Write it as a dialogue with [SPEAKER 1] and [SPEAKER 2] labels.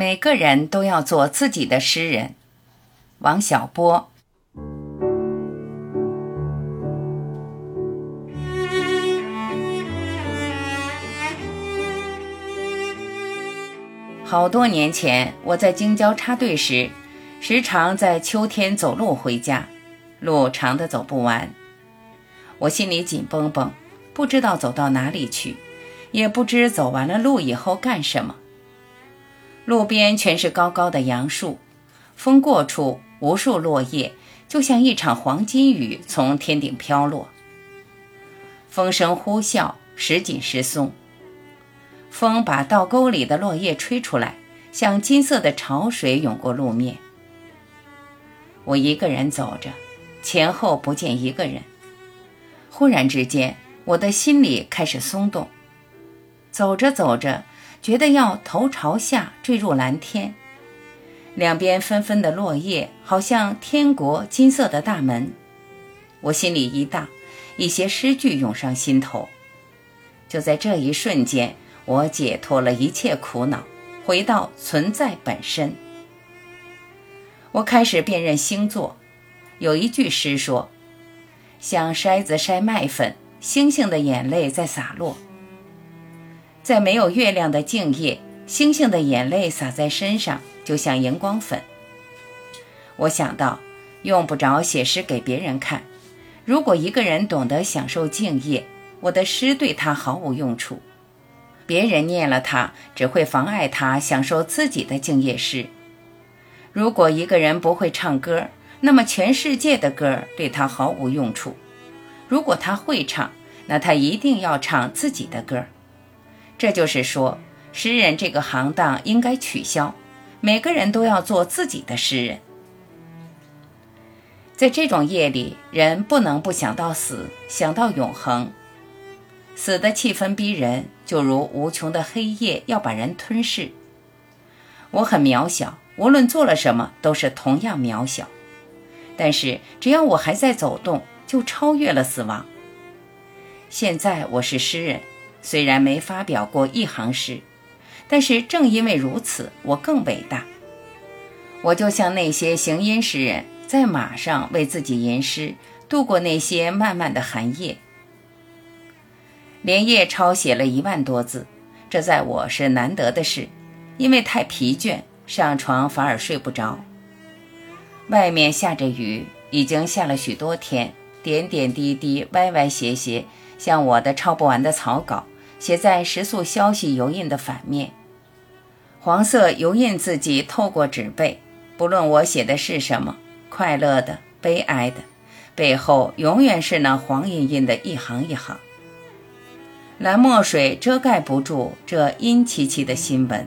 [SPEAKER 1] 每个人都要做自己的诗人。王小波。好多年前，我在京郊插队时，时常在秋天走路回家，路长的走不完，我心里紧绷绷，不知道走到哪里去，也不知走完了路以后干什么。路边全是高高的杨树，风过处，无数落叶就像一场黄金雨从天顶飘落。风声呼啸，时紧时松。风把倒沟里的落叶吹出来，像金色的潮水涌过路面。我一个人走着，前后不见一个人。忽然之间，我的心里开始松动。走着走着。觉得要头朝下坠入蓝天，两边纷纷的落叶，好像天国金色的大门。我心里一荡，一些诗句涌上心头。就在这一瞬间，我解脱了一切苦恼，回到存在本身。我开始辨认星座，有一句诗说：“像筛子筛麦粉，星星的眼泪在洒落。”在没有月亮的静夜，星星的眼泪洒在身上，就像荧光粉。我想到，用不着写诗给别人看。如果一个人懂得享受静夜，我的诗对他毫无用处。别人念了他，只会妨碍他享受自己的静夜诗。如果一个人不会唱歌，那么全世界的歌对他毫无用处。如果他会唱，那他一定要唱自己的歌。这就是说，诗人这个行当应该取消，每个人都要做自己的诗人。在这种夜里，人不能不想到死，想到永恒。死的气氛逼人，就如无穷的黑夜要把人吞噬。我很渺小，无论做了什么都是同样渺小。但是只要我还在走动，就超越了死亡。现在我是诗人。虽然没发表过一行诗，但是正因为如此，我更伟大。我就像那些行吟诗人，在马上为自己吟诗，度过那些漫漫的寒夜。连夜抄写了一万多字，这在我是难得的事，因为太疲倦，上床反而睡不着。外面下着雨，已经下了许多天，点点滴滴，歪歪斜斜，像我的抄不完的草稿。写在时速消息油印的反面，黄色油印字迹透过纸背。不论我写的是什么，快乐的、悲哀的，背后永远是那黄印印的一行一行。蓝墨水遮盖不住这阴凄凄的新闻。